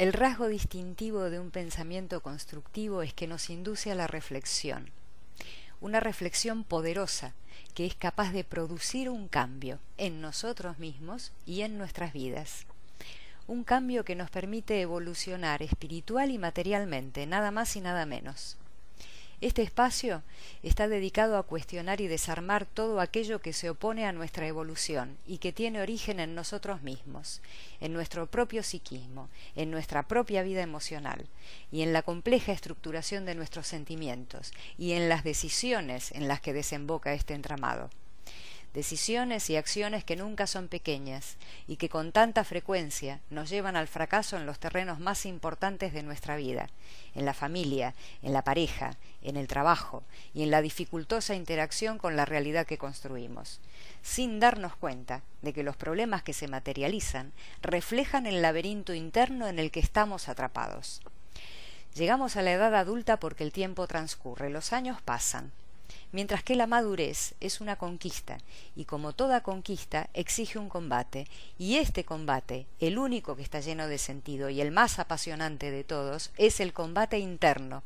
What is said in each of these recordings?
El rasgo distintivo de un pensamiento constructivo es que nos induce a la reflexión, una reflexión poderosa que es capaz de producir un cambio en nosotros mismos y en nuestras vidas. Un cambio que nos permite evolucionar espiritual y materialmente, nada más y nada menos. Este espacio está dedicado a cuestionar y desarmar todo aquello que se opone a nuestra evolución y que tiene origen en nosotros mismos, en nuestro propio psiquismo, en nuestra propia vida emocional y en la compleja estructuración de nuestros sentimientos y en las decisiones en las que desemboca este entramado decisiones y acciones que nunca son pequeñas y que con tanta frecuencia nos llevan al fracaso en los terrenos más importantes de nuestra vida, en la familia, en la pareja, en el trabajo y en la dificultosa interacción con la realidad que construimos, sin darnos cuenta de que los problemas que se materializan reflejan el laberinto interno en el que estamos atrapados. Llegamos a la edad adulta porque el tiempo transcurre, los años pasan, mientras que la madurez es una conquista, y como toda conquista exige un combate, y este combate, el único que está lleno de sentido y el más apasionante de todos, es el combate interno.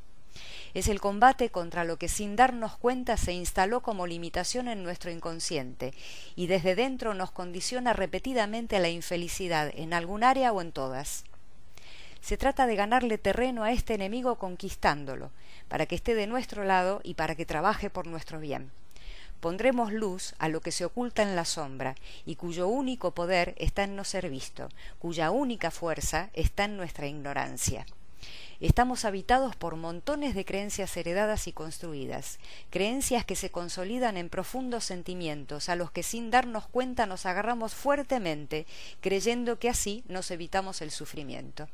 Es el combate contra lo que sin darnos cuenta se instaló como limitación en nuestro inconsciente y desde dentro nos condiciona repetidamente a la infelicidad en algún área o en todas. Se trata de ganarle terreno a este enemigo conquistándolo, para que esté de nuestro lado y para que trabaje por nuestro bien. Pondremos luz a lo que se oculta en la sombra y cuyo único poder está en no ser visto, cuya única fuerza está en nuestra ignorancia. Estamos habitados por montones de creencias heredadas y construidas, creencias que se consolidan en profundos sentimientos a los que sin darnos cuenta nos agarramos fuertemente, creyendo que así nos evitamos el sufrimiento.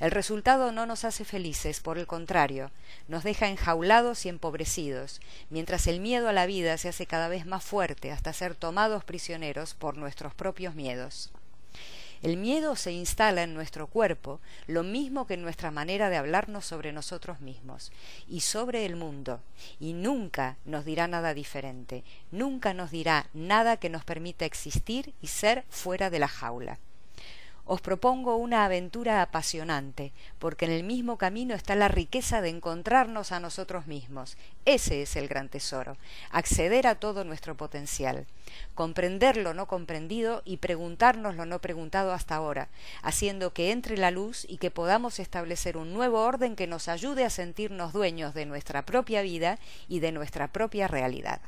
El resultado no nos hace felices, por el contrario, nos deja enjaulados y empobrecidos, mientras el miedo a la vida se hace cada vez más fuerte hasta ser tomados prisioneros por nuestros propios miedos. El miedo se instala en nuestro cuerpo, lo mismo que en nuestra manera de hablarnos sobre nosotros mismos y sobre el mundo, y nunca nos dirá nada diferente, nunca nos dirá nada que nos permita existir y ser fuera de la jaula os propongo una aventura apasionante, porque en el mismo camino está la riqueza de encontrarnos a nosotros mismos. Ese es el gran tesoro, acceder a todo nuestro potencial, comprender lo no comprendido y preguntarnos lo no preguntado hasta ahora, haciendo que entre la luz y que podamos establecer un nuevo orden que nos ayude a sentirnos dueños de nuestra propia vida y de nuestra propia realidad.